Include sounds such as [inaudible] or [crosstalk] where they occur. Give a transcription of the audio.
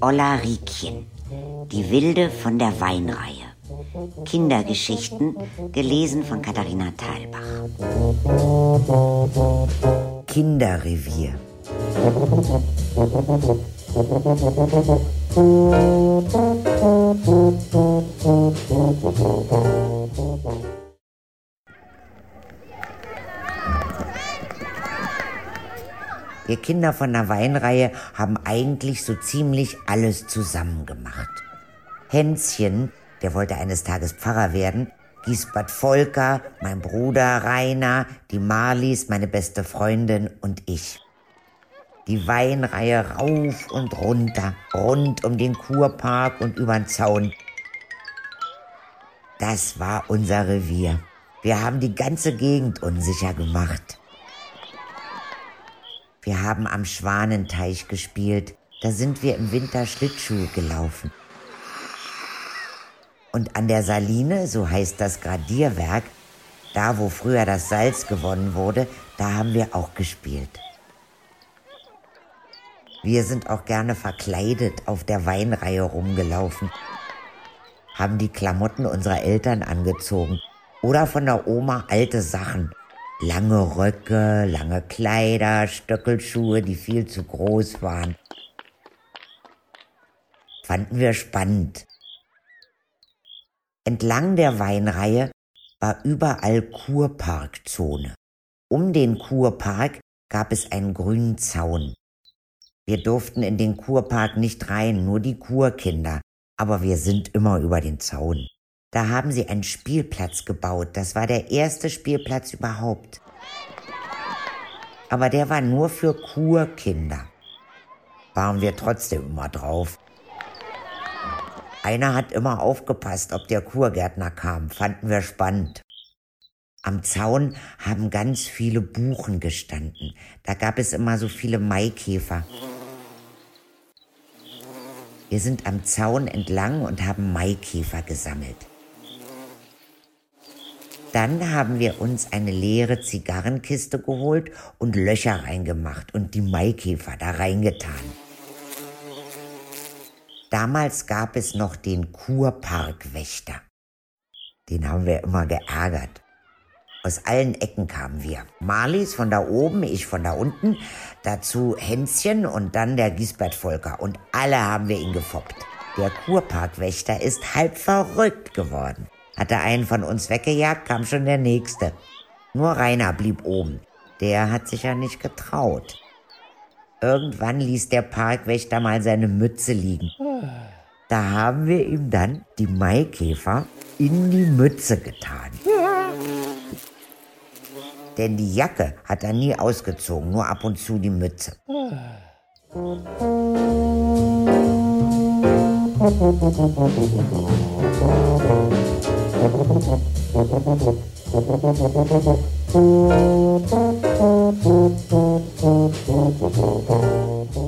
Olla Riekchen, die Wilde von der Weinreihe. Kindergeschichten, gelesen von Katharina Thalbach. Kinderrevier. [laughs] Wir Kinder von der Weinreihe haben eigentlich so ziemlich alles zusammen gemacht. Hänschen, der wollte eines Tages Pfarrer werden, Giesbert Volker, mein Bruder Rainer, die Marlies, meine beste Freundin und ich. Die Weinreihe rauf und runter, rund um den Kurpark und übern Zaun. Das war unser Revier. Wir haben die ganze Gegend unsicher gemacht. Wir haben am Schwanenteich gespielt. Da sind wir im Winter Schlittschuhe gelaufen. Und an der Saline, so heißt das Gradierwerk, da wo früher das Salz gewonnen wurde, da haben wir auch gespielt. Wir sind auch gerne verkleidet auf der Weinreihe rumgelaufen, haben die Klamotten unserer Eltern angezogen oder von der Oma alte Sachen, Lange Röcke, lange Kleider, Stöckelschuhe, die viel zu groß waren. Fanden wir spannend. Entlang der Weinreihe war überall Kurparkzone. Um den Kurpark gab es einen grünen Zaun. Wir durften in den Kurpark nicht rein, nur die Kurkinder, aber wir sind immer über den Zaun. Da haben sie einen Spielplatz gebaut. Das war der erste Spielplatz überhaupt. Aber der war nur für Kurkinder. Waren wir trotzdem immer drauf. Einer hat immer aufgepasst, ob der Kurgärtner kam. Fanden wir spannend. Am Zaun haben ganz viele Buchen gestanden. Da gab es immer so viele Maikäfer. Wir sind am Zaun entlang und haben Maikäfer gesammelt. Dann haben wir uns eine leere Zigarrenkiste geholt und Löcher reingemacht und die Maikäfer da reingetan. Damals gab es noch den Kurparkwächter. Den haben wir immer geärgert. Aus allen Ecken kamen wir. Marlies von da oben, ich von da unten, dazu Hänschen und dann der Gisbert Volker. Und alle haben wir ihn gefoppt. Der Kurparkwächter ist halb verrückt geworden. Hatte einen von uns weggejagt, kam schon der nächste. Nur Rainer blieb oben. Der hat sich ja nicht getraut. Irgendwann ließ der Parkwächter mal seine Mütze liegen. Da haben wir ihm dann die Maikäfer in die Mütze getan. Denn die Jacke hat er nie ausgezogen, nur ab und zu die Mütze. Thank you.